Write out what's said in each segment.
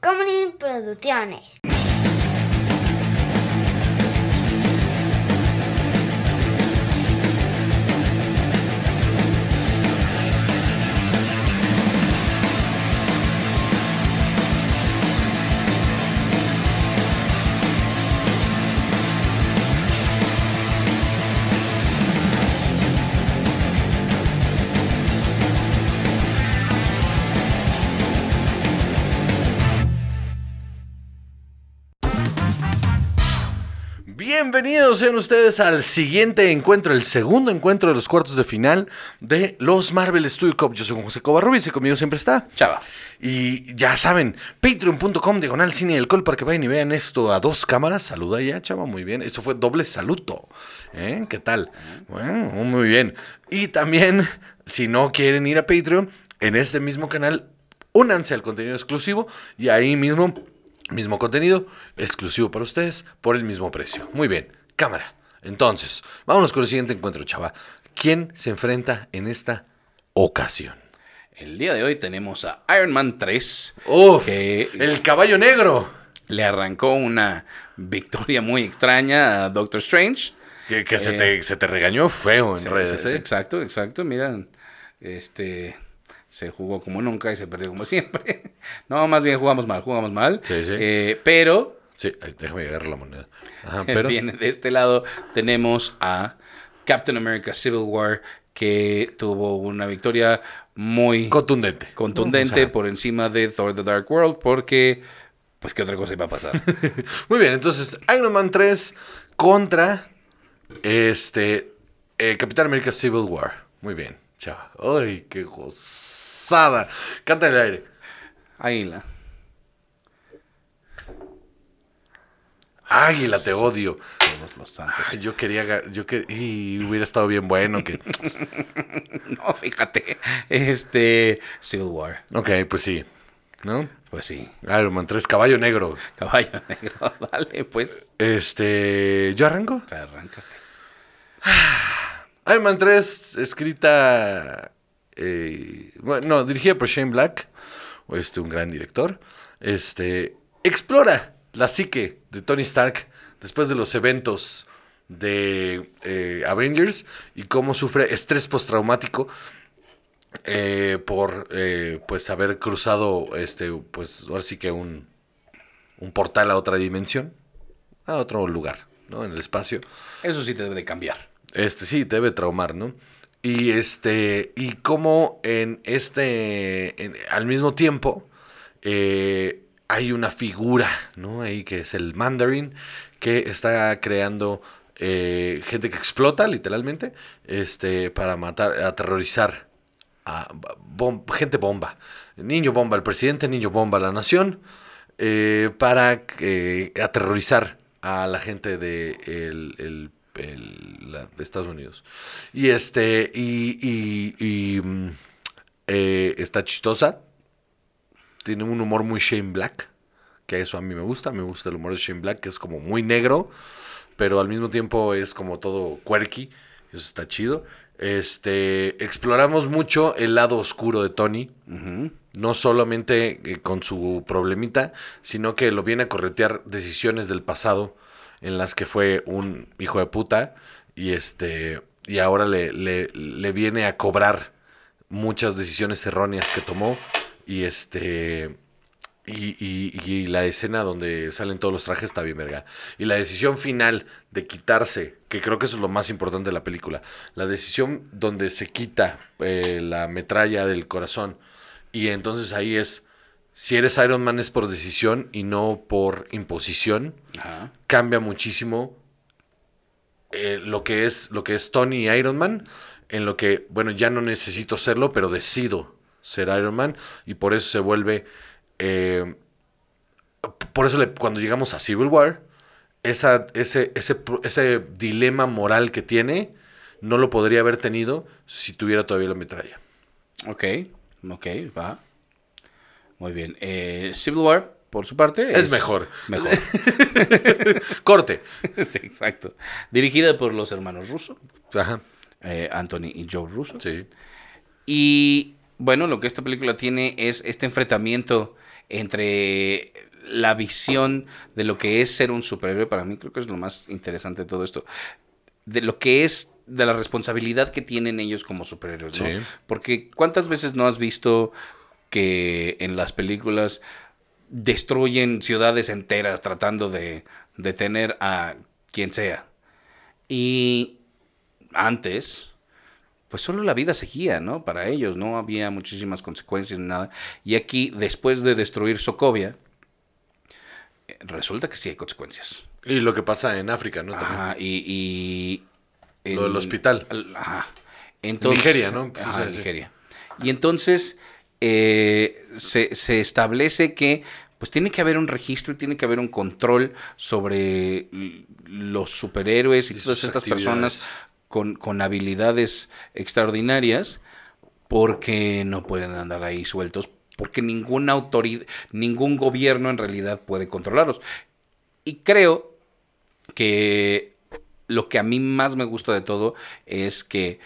Tacomunin Producciones. Bienvenidos sean ustedes al siguiente encuentro, el segundo encuentro de los cuartos de final de los Marvel Studio Cup. Yo soy José Covarrubias y conmigo siempre está Chava. Y ya saben, patreon.com diagonal cine y alcohol para que vayan y vean esto a dos cámaras. Saluda ya, chava, muy bien. Eso fue doble saludo. ¿Eh? ¿Qué tal? Bueno, muy bien. Y también, si no quieren ir a Patreon, en este mismo canal, únanse al contenido exclusivo y ahí mismo, mismo contenido exclusivo para ustedes por el mismo precio. Muy bien, cámara. Entonces, vámonos con el siguiente encuentro, chava. ¿Quién se enfrenta en esta ocasión? El día de hoy tenemos a Iron Man 3, ¡Uf! que El caballo negro. le arrancó una victoria muy extraña a Doctor Strange. Que, que se, Eh, te, se te regañó feo en Sí, redes, sí, ¿eh? Exacto, exacto. Mira, este se jugó como nunca y se perdió como siempre. No, más bien jugamos mal, jugamos mal. Sí, sí. Eh, pero Sí, déjame agarrar la moneda. Ajá, pero... Viene de este lado tenemos a Captain America Civil War que tuvo una victoria muy Contundente. contundente por encima de Thor The Dark World porque pues qué otra cosa iba a pasar. Muy bien, entonces Iron Man 3 contra este eh, Capitán América Civil War. Muy bien, chava. Ay, qué gozada. Canta el aire. Águila. Águila, te odio. Todos los santos. Ay, yo quería, yo que y hubiera estado bien bueno que. No, fíjate. Este Civil War. Ok, pues sí, ¿no? Pues sí. Iron Man 3, caballo negro. Caballo negro. Vale, pues. Este, ¿yo arranco? Te arrancaste. Iron Man 3, escrita. eh, bueno, no, dirigida por Shane Black, este, un gran director. Este, explora la psique de Tony Stark después de los eventos de eh, Avengers y cómo sufre estrés postraumático eh, por eh, pues haber cruzado este pues ahora sí que un un portal a otra dimensión a otro lugar no en el espacio Eso sí te debe de cambiar. Este sí, debe traumar, ¿no? Y este, y como en este, al mismo tiempo, eh, hay una figura, ¿no? Ahí que es el Mandarin, que está creando eh, gente que explota, literalmente, este, para matar, aterrorizar a gente bomba. Niño bomba, el presidente, niño bomba, la nación, eh, para eh, aterrorizar a la gente de el- el- la- de Estados Unidos. Y este, y, y- y, mm, eh, está chistosa. Tiene un humor muy Shane Black, que eso a mí me gusta. Me gusta el humor de Shane Black, que es como muy negro, pero al mismo tiempo es como todo quirky. Eso está chido. Este, exploramos mucho el lado oscuro de Tony. No solamente eh, con su problemita, sino que lo viene a corretear decisiones del pasado en las que fue un hijo de puta y este y ahora le, le, le viene a cobrar muchas decisiones erróneas que tomó y este y, y- la escena donde salen todos los trajes está bien verga. Y la decisión final de quitarse, que creo que eso es lo más importante de la película, la decisión donde se quita eh, la metralla del corazón y entonces ahí es, si eres Iron Man es por decisión y no por imposición, Ajá. cambia muchísimo eh, lo que es lo que es Tony y Iron Man en lo que bueno ya no necesito serlo pero decido ser Iron Man y por eso se vuelve eh, por eso le- cuando llegamos a Civil War esa, ese, ese, ese dilema moral que tiene no lo podría haber tenido si tuviera todavía la metralla Ok, ok, va. Muy bien. Eh, Civil War, por su parte, Es mejor. Mejor. corte sí, exacto. Dirigida por los hermanos Russo, ajá eh, Anthony y Joe Russo. sí Y bueno, lo que esta película tiene es este enfrentamiento entre la visión de lo que es ser un superhéroe, para mí creo que es lo más interesante de todo esto, de lo que es de la responsabilidad que tienen ellos como superhéroes, ¿no? Sí. Porque ¿cuántas veces no has visto que en las películas destruyen ciudades enteras tratando de detener a quien sea? Y antes, pues solo la vida seguía, ¿no? Para ellos, no había muchísimas consecuencias ni nada. Y aquí, después de destruir Sokovia, resulta que sí hay consecuencias. Y lo que pasa en África, ¿no? Ajá, y... y Lo del hospital. al- Ajá. Entonces, Nigeria, ¿no? Sí, Ajá, sí, sí. Nigeria. Y entonces eh, se, se establece que pues tiene que haber un registro y tiene que haber un control sobre los superhéroes y, Y todas estas personas con, con habilidades extraordinarias porque no pueden andar ahí sueltos porque ninguna autoridad, ningún gobierno en realidad puede controlarlos. Y creo que lo que a mí más me gusta de todo es que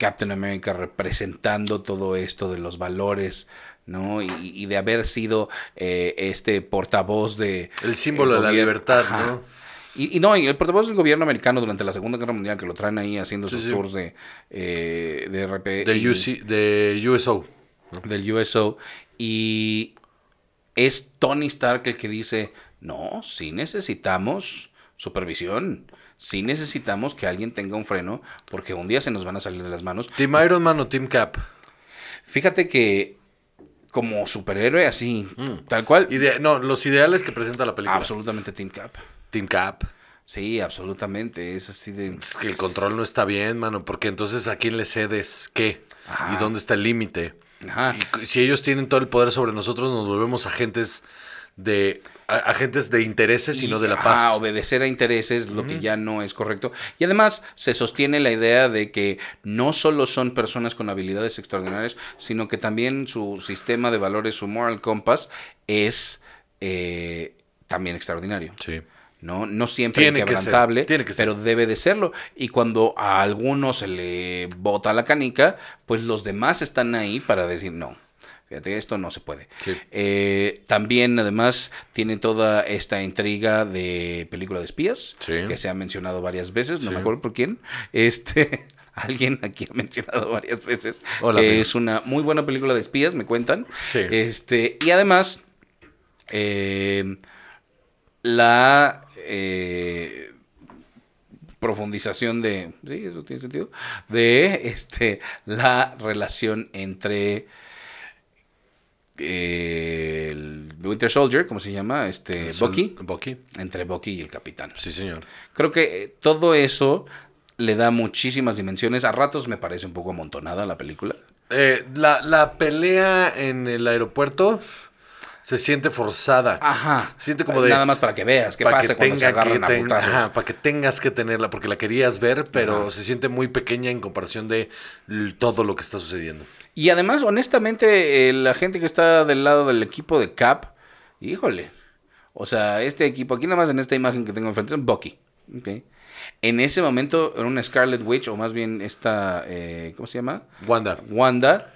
Captain America representando todo esto de los valores, ¿no? Y, y de haber sido eh, este portavoz de... El símbolo de la libertad, Ajá. ¿no? Y, y no, y el portavoz del gobierno americano durante la Segunda Guerra Mundial, que lo traen ahí haciendo Sí, sus sí. tours de, eh, de RP. De, y- UC, de USO. del USO y es Tony Stark el que dice, no, sí necesitamos supervisión, sí necesitamos que alguien tenga un freno porque un día se nos van a salir de las manos. ¿Team Iron Man o Team Cap? Fíjate que como superhéroe así, Mm. tal cual, Ide- no, los ideales que presenta la película. absolutamente Team Cap. Team Cap. Sí, absolutamente, es así de... Es que el control no está bien, mano, porque entonces a quién le cedes qué Ajá. y dónde está el límite. Ajá. Y si ellos tienen todo el poder sobre nosotros, nos volvemos agentes de agentes de intereses y, no de la paz. obedecer a intereses, lo que ya no es correcto. Y además se sostiene la idea de que no solo son personas con habilidades extraordinarias, sino que también su sistema de valores, su moral compass, es eh, también extraordinario. Sí. ¿no? No siempre Tiene que ser, inquebrantable, tiene que ser. pero debe de serlo. Y cuando a alguno se le bota la canica, pues los demás están ahí para decir no. Fíjate, esto no se puede. Sí. Eh, también, además, tiene toda esta intriga de película de espías, Sí. que se ha mencionado varias veces, no Sí. me acuerdo por quién. Este, alguien aquí ha mencionado varias veces Hola, que amigo. es una muy buena película de espías, me cuentan. Este, y además, eh, la eh, profundización de, sí, eso tiene sentido, de este, la relación entre eh, el Winter Soldier, ¿cómo se llama? Este, Sol- Bucky, Bucky. entre Bucky y el capitán. Sí, señor. Creo que eh, todo eso le da muchísimas dimensiones. A ratos me parece un poco amontonada la película. Eh, la, la pelea en el aeropuerto se siente forzada. Ajá. Siente como de- Nada más para que veas qué pasa cuando se agarran a ten- putazos. ajá, para que tengas que tenerla, porque la querías ver, pero Ajá. se siente muy pequeña en comparación de todo lo que está sucediendo. Y además, honestamente, eh, la gente que está del lado del equipo de Cap, híjole. O sea, este equipo, aquí nada más en esta imagen que tengo enfrente, es Bucky. Ok. En ese momento era una Scarlet Witch, o más bien esta, eh, ¿cómo se llama? Wanda. Wanda.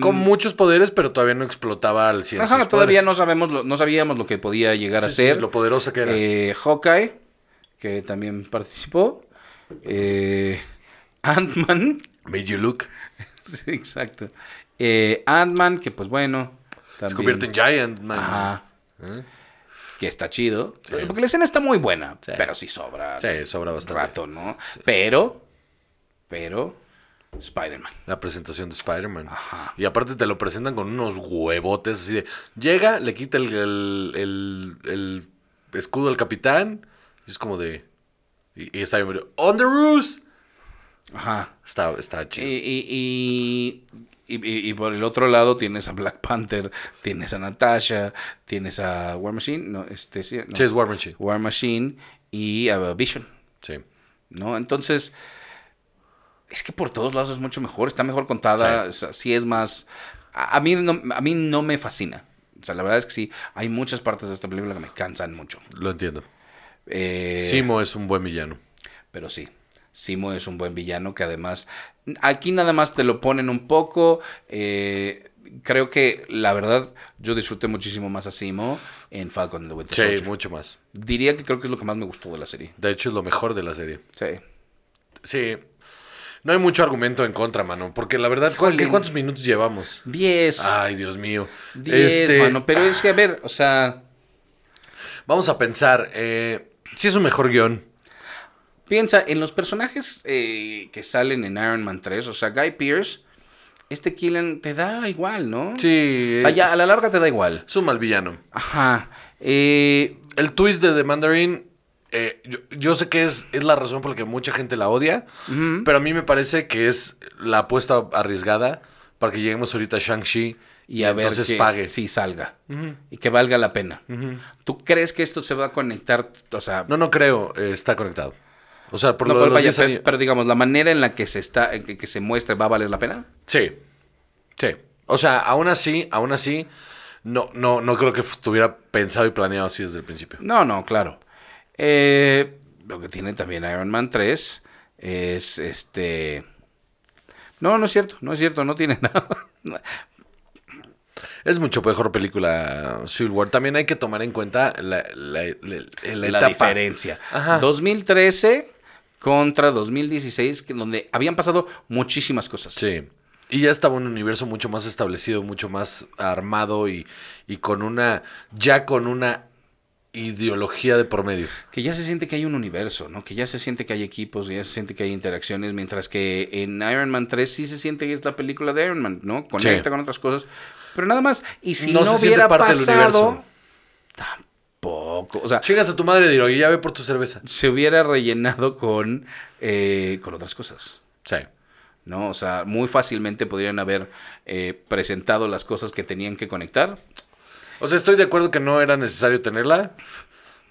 Con muchos poderes, pero todavía no explotaba al 100. Mm. Ajá, todavía poderes. no sabemos, lo- no sabíamos lo que podía llegar a sí, ser. lo poderosa que era. Eh, Hawkeye, que también participó. Eh, Ant-Man. Made you look. Sí, exacto. Eh, Ant-Man, que pues bueno. Se convierte en Giant Man. Ajá. ¿Eh? Que está chido. Sí. Porque la escena está muy buena. Sí. Pero sí sobra. Sí, sobra un bastante. rato, ¿no? Pero. Pero. Spider-Man. La presentación de Spider-Man. Ajá. Y aparte te lo presentan con unos huevotes así de... Llega, le quita el, el, el- el escudo al capitán. Y es como de... Y, y está bien, ¡On the roost! Ajá. Está, está chido. y, y, y- y- y por el otro lado tienes a Black Panther, tienes a Natasha, tienes a War Machine, no, este sí, no. Sí, es War Machine. War Machine y a Vision, Sí. ¿no? Entonces, es que por todos lados es mucho mejor, está mejor contada, Sí. o sea, sí es más... A, a mí no, a mí no me fascina. O sea, la verdad es que sí, hay muchas partes de esta película que me cansan mucho. Lo entiendo. Eh, Simo es un buen villano. pero sí, Simo es un buen villano que además, aquí nada más te lo ponen un poco, eh, creo que la verdad yo disfruté muchísimo más a Simo en Falcon and the Winter Sí, Soldier. mucho más. Diría que creo que es lo que más me gustó de la serie. De hecho, es lo mejor de la serie. Sí. Sí. No hay mucho argumento en contra, mano. Porque la verdad, ¿cu- Jolín. ¿qué- ¿cuántos minutos llevamos? 10. Ay, Dios mío. 10, Este, mano. Pero es que, a ver, o sea, Vamos a pensar. Eh, si es un mejor guion. Piensa en los personajes eh, que salen en Iron Man 3. O sea, Guy Pearce, este Killen te da igual, ¿no? Sí. O sea, ya a la larga te da igual. Es un mal villano. Ajá. Eh, El twist de The Mandarin, eh, yo, yo sé que es, es la razón por la que mucha gente la odia, pero a mí me parece que es la apuesta arriesgada para que lleguemos ahorita a Shang-Chi y a ver sí salga. Y que valga la pena. ¿Tú crees que esto se va a conectar? O sea, No, no creo, eh, está conectado. O sea, por no, lo de pero, los vaya, 10 pe- años- pero digamos, la manera en la que se está, que, que se muestre va a valer la pena. Sí, sí. O sea, aún así, aún así, no, no, no creo que estuviera pensado y planeado así desde el principio. No, no, claro. Eh, lo que tiene también Iron Man 3 es este. No, no es cierto, no es cierto, no tiene nada. Es mucho mejor película Civil War. También hay que tomar en cuenta la, la- la- la la etapa. diferencia. Ajá. 2013 contra 2016, que- donde habían pasado muchísimas cosas. Sí. Y ya estaba un universo mucho más establecido, mucho más armado y, y con una, ya con una ideología de por medio. Que ya se siente que hay un universo, ¿no? Que ya se siente que hay equipos, que ya se siente que hay interacciones, mientras que en Iron Man 3 sí se siente que es la película de Iron Man, ¿no? Conecta Sí. con otras cosas. Pero nada más. Y si No no, hubiera parte del pasado, tampoco. O sea, Chingas a tu madre, Diro, y ya ve por tu cerveza. se hubiera rellenado con, eh, con otras cosas. Sí. ¿no? O sea, muy fácilmente podrían haber eh, presentado las cosas que tenían que conectar. O sea, estoy de acuerdo que no era necesario tenerla,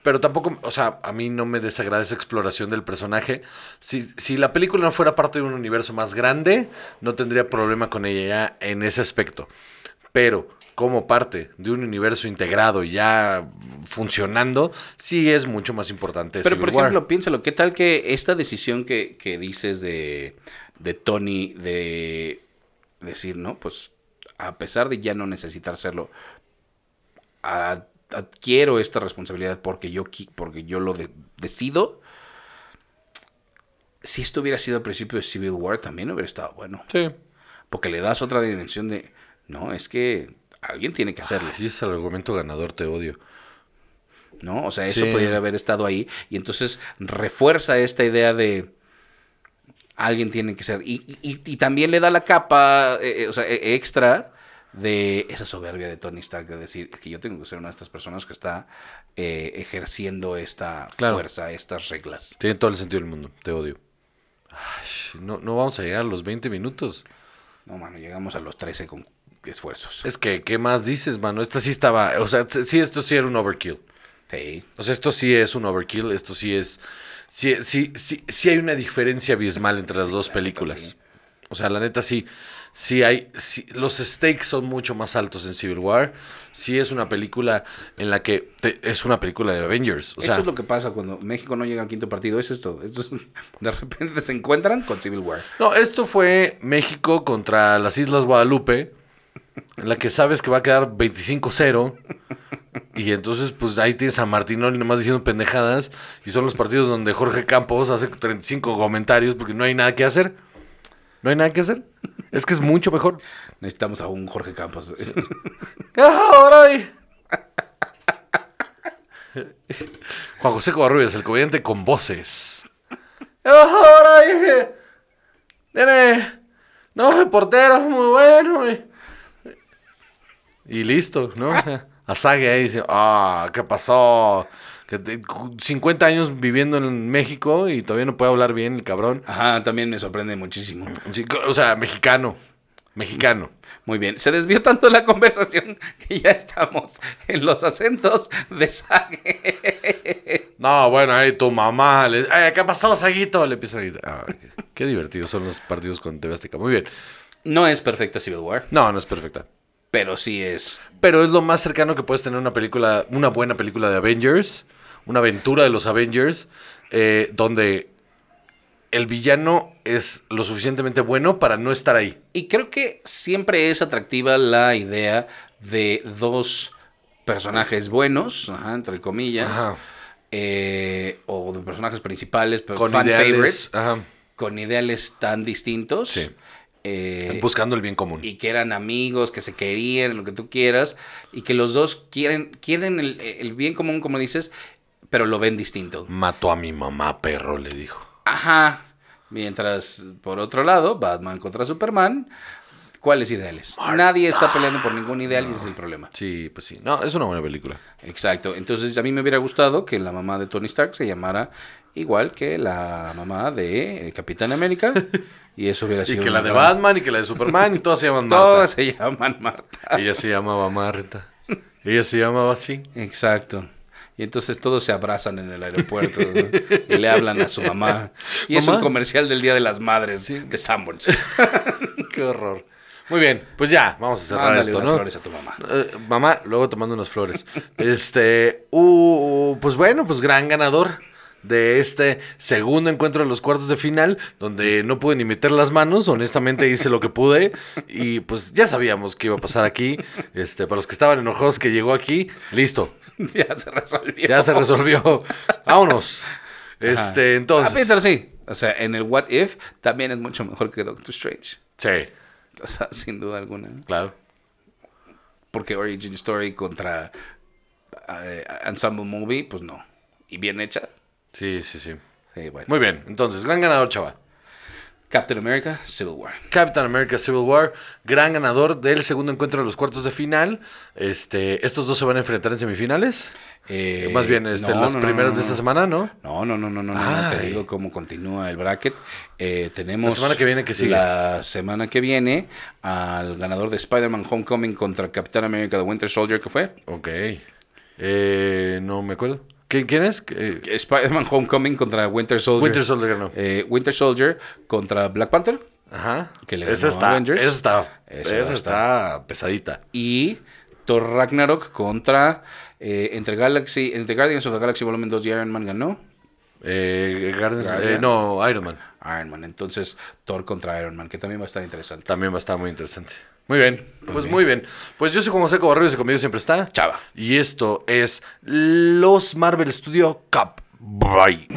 pero tampoco, o sea, a mí no me desagrada esa exploración del personaje. Si, si la película no fuera parte de un universo más grande, no tendría problema con ella ya en ese aspecto. Pero como parte de un universo integrado y ya funcionando, sí es mucho más importante. Pero, Civil por War. ejemplo, piénsalo, ¿qué tal que esta decisión que, que dices de, de Tony de decir, no, pues a pesar de ya no necesitar hacerlo, a- adquiero esta responsabilidad porque yo, porque yo lo de- decido? Si esto hubiera sido al principio de Civil War, también hubiera estado bueno. Sí. Porque le das otra dimensión de, no, es que alguien tiene que hacerlo. Ay, es el argumento ganador, te odio. ¿no? O sea, eso Sí. podría haber estado ahí y entonces refuerza esta idea de alguien tiene que ser y, y- y también le da la capa, eh, eh, o sea, eh, extra de esa soberbia de Tony Stark de decir "Es que yo tengo que ser una de estas personas que está eh, ejerciendo esta Claro. fuerza, estas reglas. Tiene todo el sentido del mundo, te odio. Ay, no, no vamos a llegar a los 20 minutos. No, mano, llegamos a los 13 con esfuerzos. Es que, ¿qué más dices, mano? Esta sí estaba, o sea, sí, esto sí era un overkill. Sí. O sea, esto sí es un overkill, esto sí es, sí, sí, sí, sí hay una diferencia abismal entre las Sí, dos la neta, películas. sí. O sea, la neta sí, sí hay, los stakes son mucho más altos en Civil War. Sí es una película en la que te- es una película de Avengers. O sea, Esto es lo que pasa cuando México no llega al quinto partido, es esto. Esto es- de repente se encuentran con Civil War. No, esto fue México contra las Islas Guadalupe, en la que sabes que va a quedar 25-0. Y entonces, pues ahí tienes a Martinoli nomás diciendo pendejadas. Y son los partidos donde Jorge Campos hace 35 comentarios porque no hay nada que hacer. No hay nada que hacer. Es que es mucho mejor. Necesitamos a un Jorge Campos. Ahora. Juan José Covarrubias, el comediante con voces. Ahora. Tiene. No, el portero es muy bueno. Y, listo, ¿no? O sea, Azague ahí dice, ah, ¿qué pasó? Que te- 50 años viviendo en México y todavía no puede hablar bien el cabrón. Ajá, también me sorprende muchísimo. Sí, O sea, mexicano. Mexicano. Muy bien, se desvió tanto la conversación que ya estamos en los acentos de Sage. No, bueno, ahí tu mamá. Le, "Ay, ¿Qué pasó, Saguito? Le empieza a gritar. Qué, qué divertidos son los partidos con TV Azteca. Muy bien. No es perfecta Civil War, No, no es perfecta. Pero sí es. Pero es lo más cercano que puedes tener una película, una buena película de Avengers, una aventura de los Avengers, eh, donde el villano es lo suficientemente bueno para no estar ahí. Y creo que siempre es atractiva la idea de dos personajes buenos, ajá, entre comillas, Ajá. eh, o de personajes principales, pero Con fan ideales. favorites, ajá, con ideales tan distintos. Sí. Eh, buscando el bien común. y que eran amigos, que se querían, lo que tú quieras, y que los dos quieren, quieren el, el bien común, como dices, pero lo ven distinto. Mató a mi mamá, perro, le dijo. Ajá. Mientras, por otro lado, Batman contra Superman, ¿cuáles ideales? Nadie está peleando por ningún ideal y ese es el problema. Sí, pues sí. No, es una buena película. Exacto. Entonces, a mí me hubiera gustado que la mamá de Tony Stark se llamara igual que la mamá de eh, Capitán América. Y eso hubiera Y sido. que la de gran- Batman y que la de Superman y todas se llaman Marta. Todas se llaman Marta. Ella se llamaba Marta. Ella se llamaba así. Exacto. Y entonces todos se abrazan en el aeropuerto ¿no? y le hablan a su mamá. Y es un comercial del Día de las Madres de Sanborns. Qué horror. Muy bien, pues ya, vamos a cerrar Mándale esto, unas ¿no? flores a tu mamá. Eh, mamá, luego tomando unas flores. Este, uh, pues bueno, pues gran ganador de este segundo encuentro de los cuartos de final, donde no pude ni meter las manos, honestamente hice lo que pude y pues ya sabíamos que iba a pasar aquí. Este, para los que estaban enojados que llegó aquí, listo, ya se resolvió. ya se resolvió. Vámonos. Ajá. Este, Ah, entonces, piénsalo así. O sea, en el What If también es mucho mejor que Doctor Strange. sí, O sea, sin duda alguna. claro. Porque Origin Story contra eh, Ensemble Movie, pues no. Y bien hecha. Sí, sí, sí. Sí, bueno. Muy bien, entonces, gran ganador, chaval. Captain America, Civil War. Captain America Civil War, gran ganador del segundo encuentro de los cuartos de final. Este, estos dos se van a enfrentar en semifinales. Eh, Más bien, este, no, las no, de esta semana, ¿no? No, no, no, no, no, te digo cómo continúa el bracket. Eh, tenemos La semana que viene, ¿qué sigue? La semana que viene al ganador de Spider-Man Homecoming contra Capitán América The Winter Soldier, ¿qué fue? Ok. Eh, no me acuerdo. ¿Quién, quién es? Eh, Spider-Man Homecoming contra Winter Soldier. Winter Soldier ganó. Eh, Winter Soldier contra Black Panther. Ajá. que le esa está, Avengers. esa está, Esa está pesadita. Y Thor Ragnarok contra eh, entre Galaxy, entre Guardians of the Galaxy Volumen 2 y Iron Man ganó. Eh, Guardians- Guardians. eh, no, Iron Man. Iron Man. Entonces, Thor contra Iron Man, que también va a estar interesante. También va a estar muy interesante. Muy bien, pues muy bien. Pues yo soy como Seco Barrio y conmigo siempre está. Chava. Y esto es los Marvel Studio Cup. Bye.